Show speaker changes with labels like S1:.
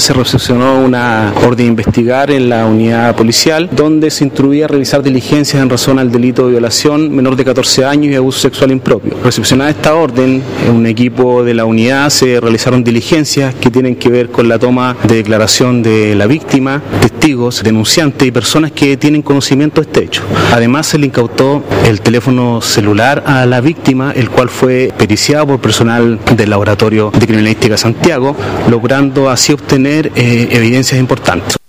S1: Se recepcionó una orden de investigar en la unidad policial donde se instruía a realizar diligencias en razón al delito de violación menor de 14 años y abuso sexual impropio. Recepcionada esta orden, en un equipo de la unidad se realizaron diligencias que tienen que ver con la toma de declaración de la víctima, testigos, denunciantes y personas que tienen conocimiento de este hecho. Además se le incautó el teléfono celular a la víctima, el cual fue periciado por personal del Laboratorio de Criminalística Santiago, logrando así obtener eh, evidencias importantes.